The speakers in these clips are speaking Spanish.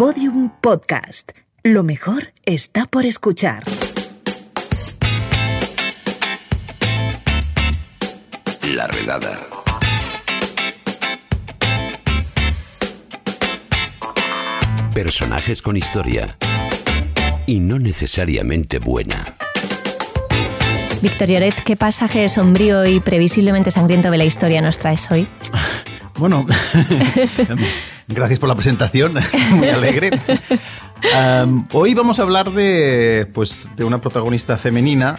Podium Podcast. Lo mejor está por escuchar. La redada. Personajes con historia. Y no necesariamente buena. Victoria ¿qué pasaje sombrío y previsiblemente sangriento de la historia nos traes hoy? Bueno, gracias por la presentación, muy alegre. hoy vamos a hablar de, pues, de una protagonista femenina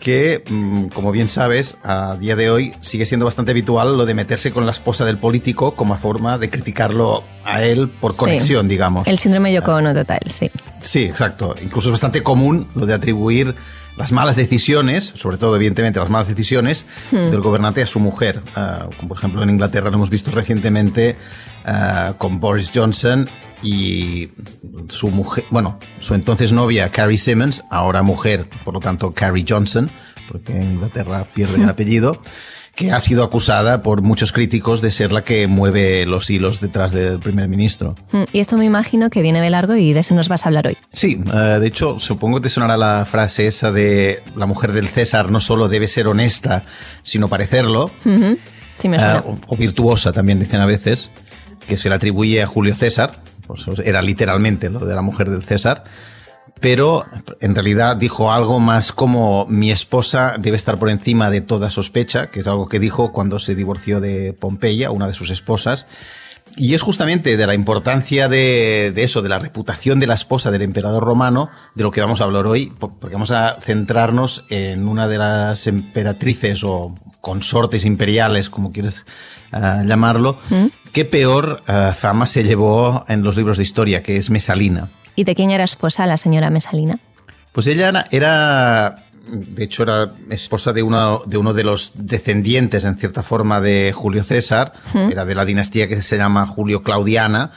que, mm, como bien sabes, a día de hoy sigue siendo bastante habitual lo de meterse con la esposa del político como forma de criticarlo a él por conexión, digamos. El síndrome Yoko Ono total, sí. Sí, exacto. Incluso es bastante común lo de atribuir las malas decisiones, sobre todo evidentemente las malas decisiones hmm. del gobernante a su mujer. Ah, como por ejemplo en Inglaterra lo hemos visto recientemente ah, con Boris Johnson y su mujer, bueno, su entonces novia Carrie Simmons, ahora mujer, por lo tanto Carrie Johnson, porque en Inglaterra pierde el apellido que ha sido acusada por muchos críticos de ser la que mueve los hilos detrás del primer ministro. Mm, y esto me imagino que viene de largo y de eso nos vas a hablar hoy. Sí, eh, de hecho, supongo que te sonará la frase esa de la mujer del César no solo debe ser honesta, sino parecerlo. Sí, me suena. Eh, o, virtuosa también dicen a veces, que se le atribuye a Julio César, pues era literalmente lo de la mujer del César pero en realidad dijo algo más como mi esposa debe estar por encima de toda sospecha, que es algo que dijo cuando se divorció de Pompeya, una de sus esposas. Y es justamente de la importancia de, eso, de la reputación de la esposa del emperador romano, de lo que vamos a hablar hoy, porque vamos a centrarnos en una de las emperatrices o consortes imperiales, como quieres ah, llamarlo, ¿Mm? que peor ah, fama se llevó en los libros de historia, que es Mesalina. ¿Y de quién era esposa la señora Mesalina? Pues ella era, de hecho, era esposa de uno, de uno de los descendientes, en cierta forma, de Julio César. Era de la dinastía que se llama Julio Claudiana,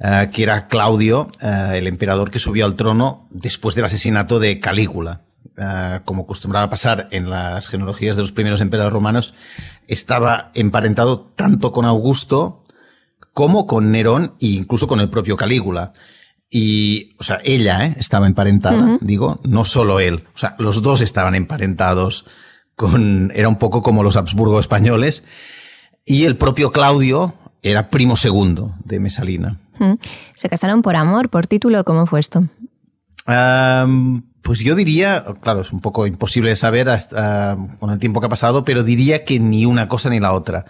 eh, que era Claudio, eh, el emperador que subió al trono después del asesinato de Calígula. Eh, como acostumbraba pasar en las genealogías de los primeros emperadores romanos, estaba emparentado tanto con Augusto como con Nerón e incluso con el propio Calígula. Y, o sea, ella ¿eh? estaba emparentada, digo, no solo él. O sea, los dos estaban emparentados con, era un poco como los Habsburgo españoles. Y el propio Claudio era primo segundo de Mesalina. ¿Se casaron por amor, por título? ¿Cómo fue esto? pues yo diría, claro, es un poco imposible de saber hasta, con el tiempo que ha pasado, pero diría que ni una cosa ni la otra.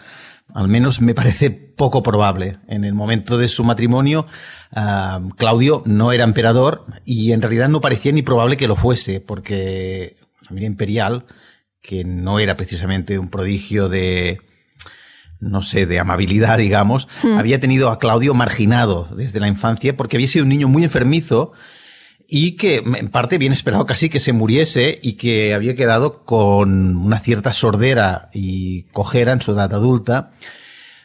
Al menos me parece poco probable. En el momento de su matrimonio, ah, Claudio no era emperador y en realidad no parecía ni probable que lo fuese, porque la familia imperial, que no era precisamente un prodigio de, no sé, de amabilidad, digamos, hmm. había tenido a Claudio marginado desde la infancia porque había sido un niño muy enfermizo y que en parte bien esperado casi que se muriese y que había quedado con una cierta sordera y cojera en su edad adulta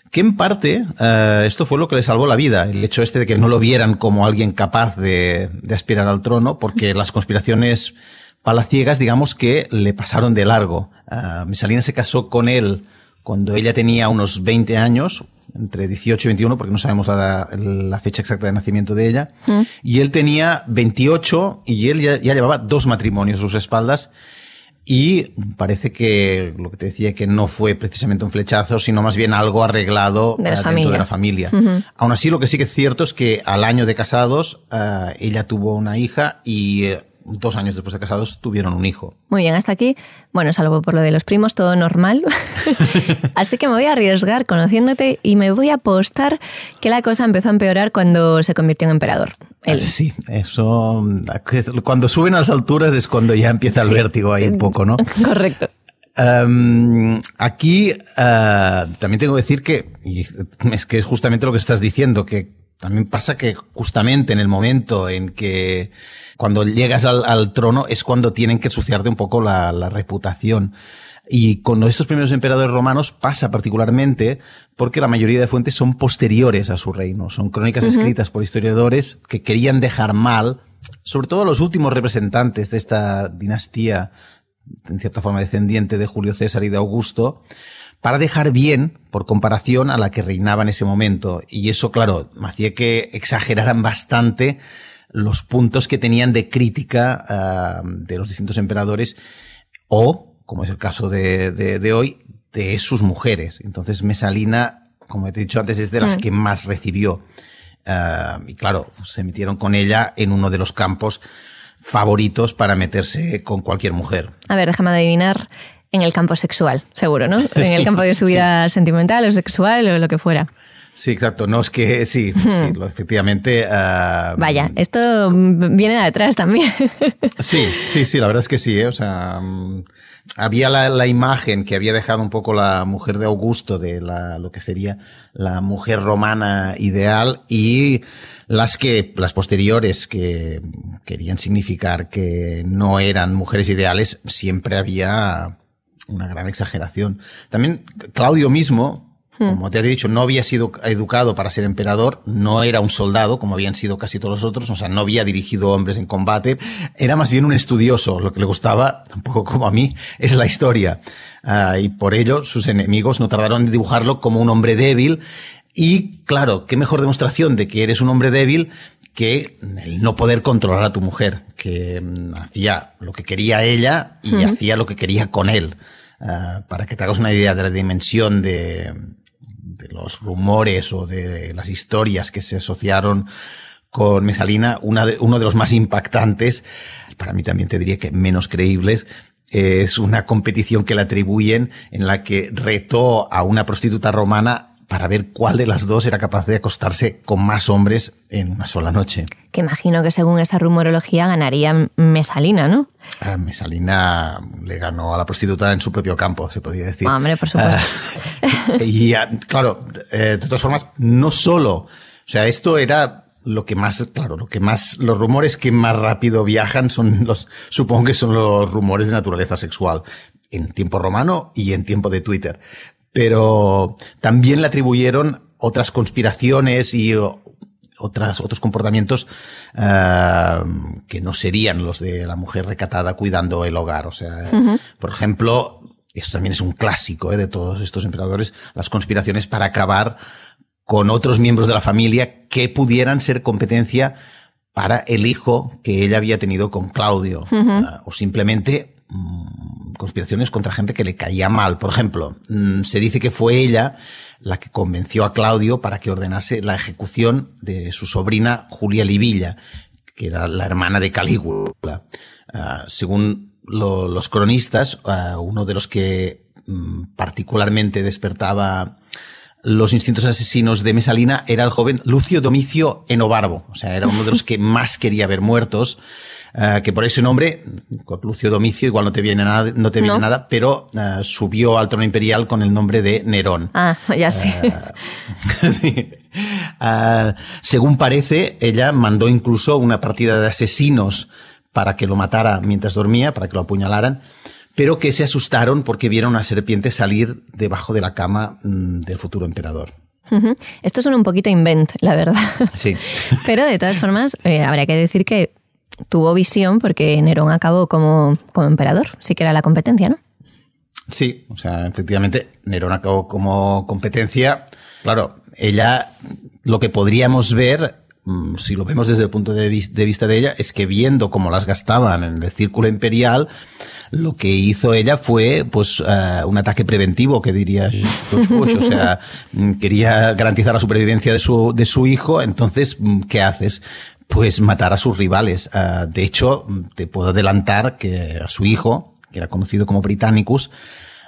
que en parte eh, esto fue lo que le salvó la vida, el hecho este de que no lo vieran como alguien capaz de, aspirar al trono, porque las conspiraciones palaciegas, digamos que le pasaron de largo. Uh, Mesalina se casó con él cuando ella tenía unos 20 años, entre 18 y 21, porque no sabemos la, fecha exacta de nacimiento de ella. Mm. Y él tenía 28 y él ya, llevaba dos matrimonios a sus espaldas. Y parece que lo que te decía que no fue precisamente un flechazo, sino más bien algo arreglado de, dentro de la familia. Aún así, lo que sí que es cierto es que al año de casados, eh, ella tuvo una hija y eh, dos años después de casados tuvieron un hijo. Muy bien, hasta aquí, bueno, salvo por lo de los primos, todo normal. Así que me voy a arriesgar conociéndote y me voy a apostar que la cosa empezó a empeorar cuando se convirtió en emperador. Él. Sí, eso, cuando suben a las alturas es cuando ya empieza el vértigo ahí un poco, ¿no? Correcto. Em, aquí eh, también tengo que decir que, y es que es justamente lo que estás diciendo, que también pasa que justamente en el momento en que cuando llegas al, trono es cuando tienen que ensuciarte un poco la, reputación. Y con estos primeros emperadores romanos pasa particularmente porque la mayoría de fuentes son posteriores a su reino. Son crónicas escritas por historiadores que querían dejar mal, sobre todo a los últimos representantes de esta dinastía, en cierta forma descendiente de Julio César y de Augusto, para dejar bien por comparación a la que reinaba en ese momento. Y eso, claro, hacía que exageraran bastante los puntos que tenían de crítica ah, de los distintos emperadores o, como es el caso de, de, hoy, de sus mujeres. Entonces, Mesalina, como he dicho antes, es de las mm. que más recibió. Ah, y claro, se metieron con ella en uno de los campos favoritos para meterse con cualquier mujer. A ver, déjame adivinar en el campo sexual, seguro, ¿no? En el campo de su vida sentimental o sexual o lo que fuera. Sí, exacto. No es que sí, sí efectivamente. Uh, Vaya, esto viene de atrás también. sí, sí, sí, la verdad es que sí. ¿eh? O sea, mm, había la, la, imagen que había dejado un poco la mujer de Augusto de la, lo que sería la mujer romana ideal y las que, las posteriores que querían significar que no eran mujeres ideales, siempre había una gran exageración. También Claudio mismo. Como te he dicho, no había sido educado para ser emperador, no era un soldado, como habían sido casi todos los otros, o sea, no había dirigido hombres en combate, era más bien un estudioso, lo que le gustaba, tampoco como a mí, es la historia. Ah, y por ello, sus enemigos no tardaron en dibujarlo como un hombre débil, y claro, qué mejor demostración de que eres un hombre débil que el no poder controlar a tu mujer, que mm, hacía lo que quería ella y hacía lo que quería con él. Ah, para que te hagas una idea de la dimensión de, de, los rumores o de las historias que se asociaron con Mesalina, de, uno de los más impactantes, para mí también te diría que menos creíbles, es una competición que le atribuyen en la que retó a una prostituta romana para ver cuál de las dos era capaz de acostarse con más hombres en una sola noche. Que imagino que según esta rumorología ganaría Mesalina, ¿no? Ah, Mesalina le ganó a la prostituta en su propio campo, se podría decir. Ah, hombre, por supuesto. Ah, y claro, eh, de todas formas, no solo, o sea, esto era lo que más, claro, lo que más, los rumores que más rápido viajan son los, supongo que son los rumores de naturaleza sexual en tiempo romano y en tiempo de Twitter pero también le atribuyeron otras conspiraciones y otras, otros comportamientos uh, que no serían los de la mujer recatada cuidando el hogar. O sea, por ejemplo, esto también es un clásico ¿eh? de todos estos emperadores, las conspiraciones para acabar con otros miembros de la familia que pudieran ser competencia para el hijo que ella había tenido con Claudio. Uh, o simplemente Mm, conspiraciones contra gente que le caía mal. Por ejemplo, mm, se dice que fue ella la que convenció a Claudio para que ordenase la ejecución de su sobrina Julia Livilla, que era la hermana de Calígula. Ah, según los cronistas, ah, uno de los que mm, particularmente despertaba los instintos asesinos de Mesalina era el joven Lucio Domicio Enobarbo. O sea, era uno de los que más quería ver muertos. Eh, que por ese nombre, Lucio Domicio, igual no te viene nada, no te viene nada, pero uh, subió al trono imperial con el nombre de Nerón. Ah, ya. Uh, sí. según parece, ella mandó incluso una partida de asesinos para que lo matara mientras dormía, para que lo apuñalaran pero que se asustaron porque vieron a una serpiente salir debajo de la cama mm, del futuro emperador. Esto suena un poquito invent, la verdad. Sí. Pero de todas formas, eh, habría que decir que tuvo visión porque Nerón acabó como, como emperador, sí que era la competencia, ¿no? Sí, o sea, efectivamente, Nerón acabó como competencia. Claro, ella, lo que podríamos ver, mm, si lo vemos desde el punto de, vista de ella, es que viendo cómo las gastaban en el círculo imperial, lo que hizo ella fue pues uh, un ataque preventivo, que diría Bush. O sea, mm, quería garantizar la supervivencia de su, de su hijo, entonces, mm, ¿qué haces? Pues matar a sus rivales. Uh, de hecho, te puedo adelantar que a su hijo, que era conocido como Britannicus,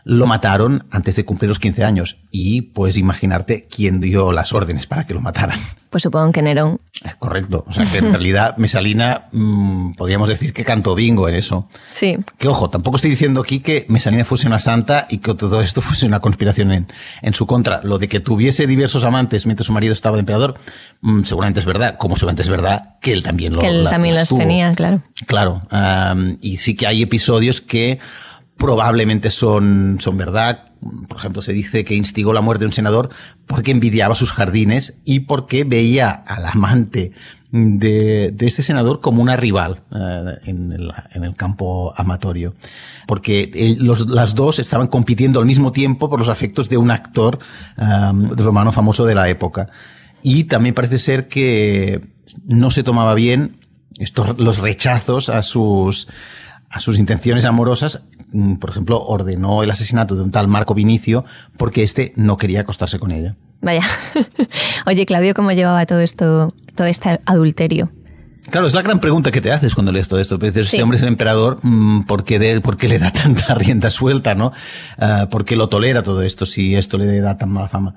lo mataron antes de cumplir los 15 años. Y puedes imaginarte quién dio las órdenes para que lo mataran. Pues supongo que Nerón. Es correcto. O sea, que en realidad Mesalina mmm, podríamos decir que cantó bingo en eso. Sí. Que ojo, tampoco estoy diciendo aquí que Mesalina fuese una santa y que todo esto fuese una conspiración en, en su contra. Lo de que tuviese diversos amantes mientras su marido estaba de emperador, mmm, seguramente es verdad. Como seguramente es verdad que él también lo Que él también las, tenía, claro. Claro. Um, y sí que hay episodios que probablemente son, son verdad. Por ejemplo, se dice que instigó la muerte de un senador porque envidiaba sus jardines y porque veía al amante de, de este senador como una rival eh, en, el, en, el, campo amatorio. Porque los, las dos estaban compitiendo al mismo tiempo por los afectos de un actor um, romano famoso de la época. Y también parece ser que no se tomaba bien estos, los rechazos a sus, a sus intenciones amorosas, por ejemplo, ordenó el asesinato de un tal Marco Vinicio porque éste no quería acostarse con ella. Vaya. Oye, Claudio, ¿cómo llevaba todo esto, todo este adulterio? Claro, es la gran pregunta que te haces cuando lees todo esto. Dices, sí. este hombre es el emperador, mm, ¿por qué, de, ¿por qué le da tanta rienda suelta, no? Uh, ¿Por qué lo tolera todo esto si esto le da tan mala fama?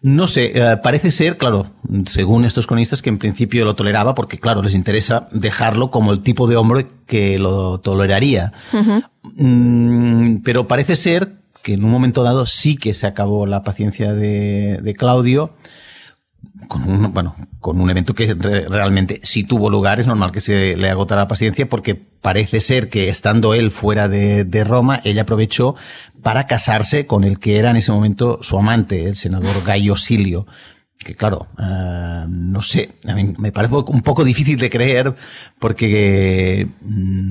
No sé, uh, parece ser, claro, según estos cronistas, que en principio lo toleraba porque, claro, les interesa dejarlo como el tipo de hombre que lo toleraría. Uh -huh. mm, pero parece ser que en un momento dado sí que se acabó la paciencia de, de Claudio con un, bueno, con un evento que re realmente sí tuvo lugar, es normal que se le agotara la paciencia porque parece ser que estando él fuera de, de, Roma, ella aprovechó para casarse con el que era en ese momento su amante, el senador Gaio Silio que claro, uh, no sé, a mí me parece un poco difícil de creer porque mm,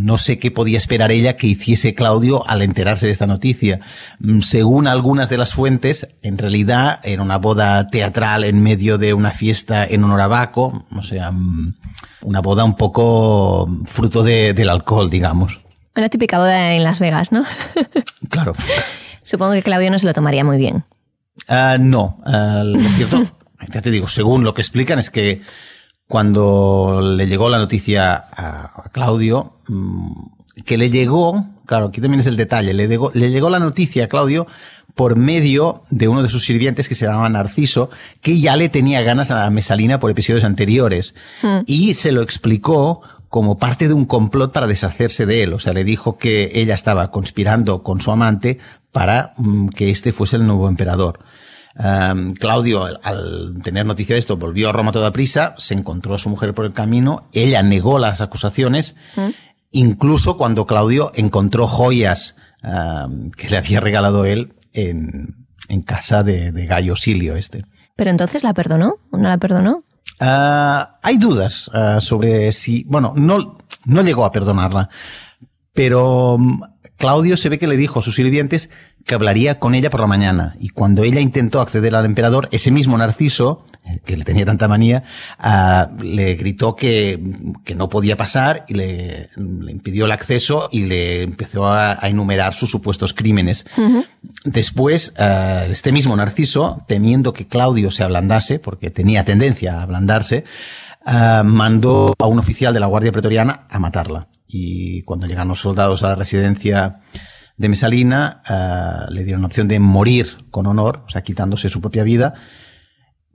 no sé qué podía esperar ella que hiciese Claudio al enterarse de esta noticia. Mm, según algunas de las fuentes, en realidad era una boda teatral en medio de una fiesta en honor a Baco, o sea, mm, una boda un poco fruto de, del alcohol, digamos. Una típica boda en Las Vegas, ¿no? claro. Supongo que Claudio no se lo tomaría muy bien. Uh, no, uh, lo cierto, ya te digo, según lo que explican es que cuando le llegó la noticia a Claudio, mmm, que le llegó, claro, aquí también es el detalle, le llegó, le llegó la noticia a Claudio por medio de uno de sus sirvientes que se llamaba Narciso, que ya le tenía ganas a Mesalina por episodios anteriores. Mm. Y se lo explicó como parte de un complot para deshacerse de él. O sea, le dijo que ella estaba conspirando con su amante para um, que este fuese el nuevo emperador. Um, Claudio, al, al, tener noticia de esto, volvió a Roma toda prisa, se encontró a su mujer por el camino, ella negó las acusaciones, ¿Mm? incluso cuando Claudio encontró joyas um, que le había regalado él en, en casa de, de Gallo Silio este. Pero entonces la perdonó, ¿o no la perdonó? Uh, hay dudas uh, sobre si, bueno, no, no llegó a perdonarla, pero Claudio se ve que le dijo a sus sirvientes que hablaría con ella por la mañana. Y cuando ella intentó acceder al emperador, ese mismo Narciso, que le tenía tanta manía, uh, le gritó que, que, no podía pasar y le, le, impidió el acceso y le empezó a, a enumerar sus supuestos crímenes. Uh -huh. Después, uh, este mismo Narciso, temiendo que Claudio se ablandase, porque tenía tendencia a ablandarse, Uh, mandó a un oficial de la Guardia Pretoriana a matarla. Y cuando llegan los soldados a la residencia de Mesalina, uh, le dieron la opción de morir con honor, o sea, quitándose su propia vida.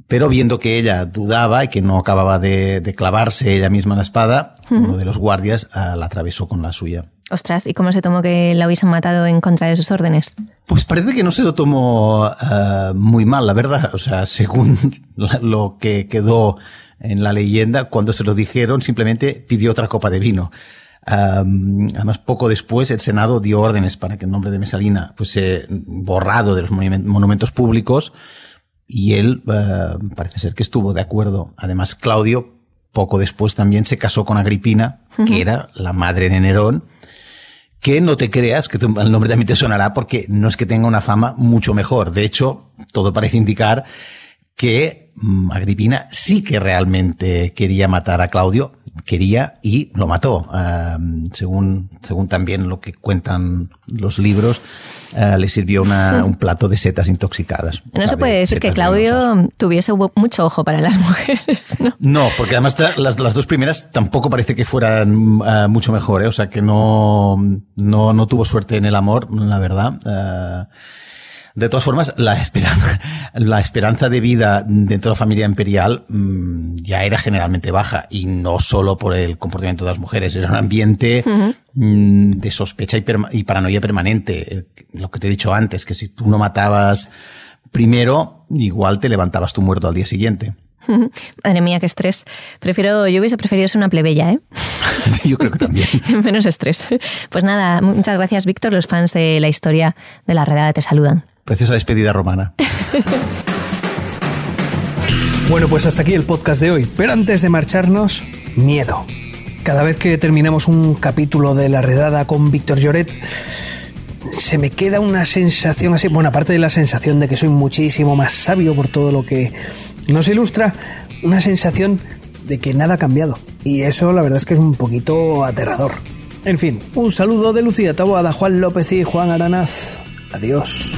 Pero viendo que ella dudaba y que no acababa de, de clavarse ella misma la espada, uh -huh. uno de los guardias uh, la atravesó con la suya. Ostras, ¿y cómo se tomó que la hubiesen matado en contra de sus órdenes? Pues parece que no se lo tomó uh, muy mal, la verdad. O sea, según lo que quedó en la leyenda, cuando se lo dijeron, simplemente pidió otra copa de vino. Um, además, poco después, el Senado dio órdenes para que el nombre de Mesalina fuese borrado de los monumentos públicos y él uh, parece ser que estuvo de acuerdo. Además, Claudio, poco después también se casó con Agripina, uh -huh. que era la madre de Nerón, que no te creas que el nombre también te sonará porque no es que tenga una fama mucho mejor. De hecho, todo parece indicar que mmm, Agripina sí que realmente quería matar a Claudio, quería y lo mató. Uh, según, según también lo que cuentan los libros, uh, le sirvió una, un plato de setas intoxicadas. No se puede de decir que Claudio venenosas. tuviese mucho ojo para las mujeres, ¿no? No, porque además las, las dos primeras tampoco parece que fueran uh, mucho mejor, ¿eh? o sea que no, no, no tuvo suerte en el amor, la verdad. De todas formas, la esperanza, la esperanza de vida dentro de la familia imperial mmm, ya era generalmente baja y no solo por el comportamiento de las mujeres, era un ambiente uh -huh. mmm, de sospecha y, y, paranoia permanente. Lo que te he dicho antes, que si tú no matabas primero, igual te levantabas tu muerto al día siguiente. Madre mía, qué estrés. Prefiero, yo hubiese preferido ser una plebeya, ¿eh? yo creo que también. Menos estrés. Pues nada, muchas gracias, Víctor. Los fans de la historia de la redada te saludan. Preciosa despedida romana. Bueno, pues hasta aquí el podcast de hoy. Pero antes de marcharnos, miedo. Cada vez que terminamos un capítulo de La Redada con Víctor Lloret, se me queda una sensación así, bueno, aparte de la sensación de que soy muchísimo más sabio por todo lo que nos ilustra, una sensación de que nada ha cambiado. Y eso la verdad es que es un poquito aterrador. En fin, un saludo de Lucía Taboada, Juan López y Juan Aranaz. Adiós.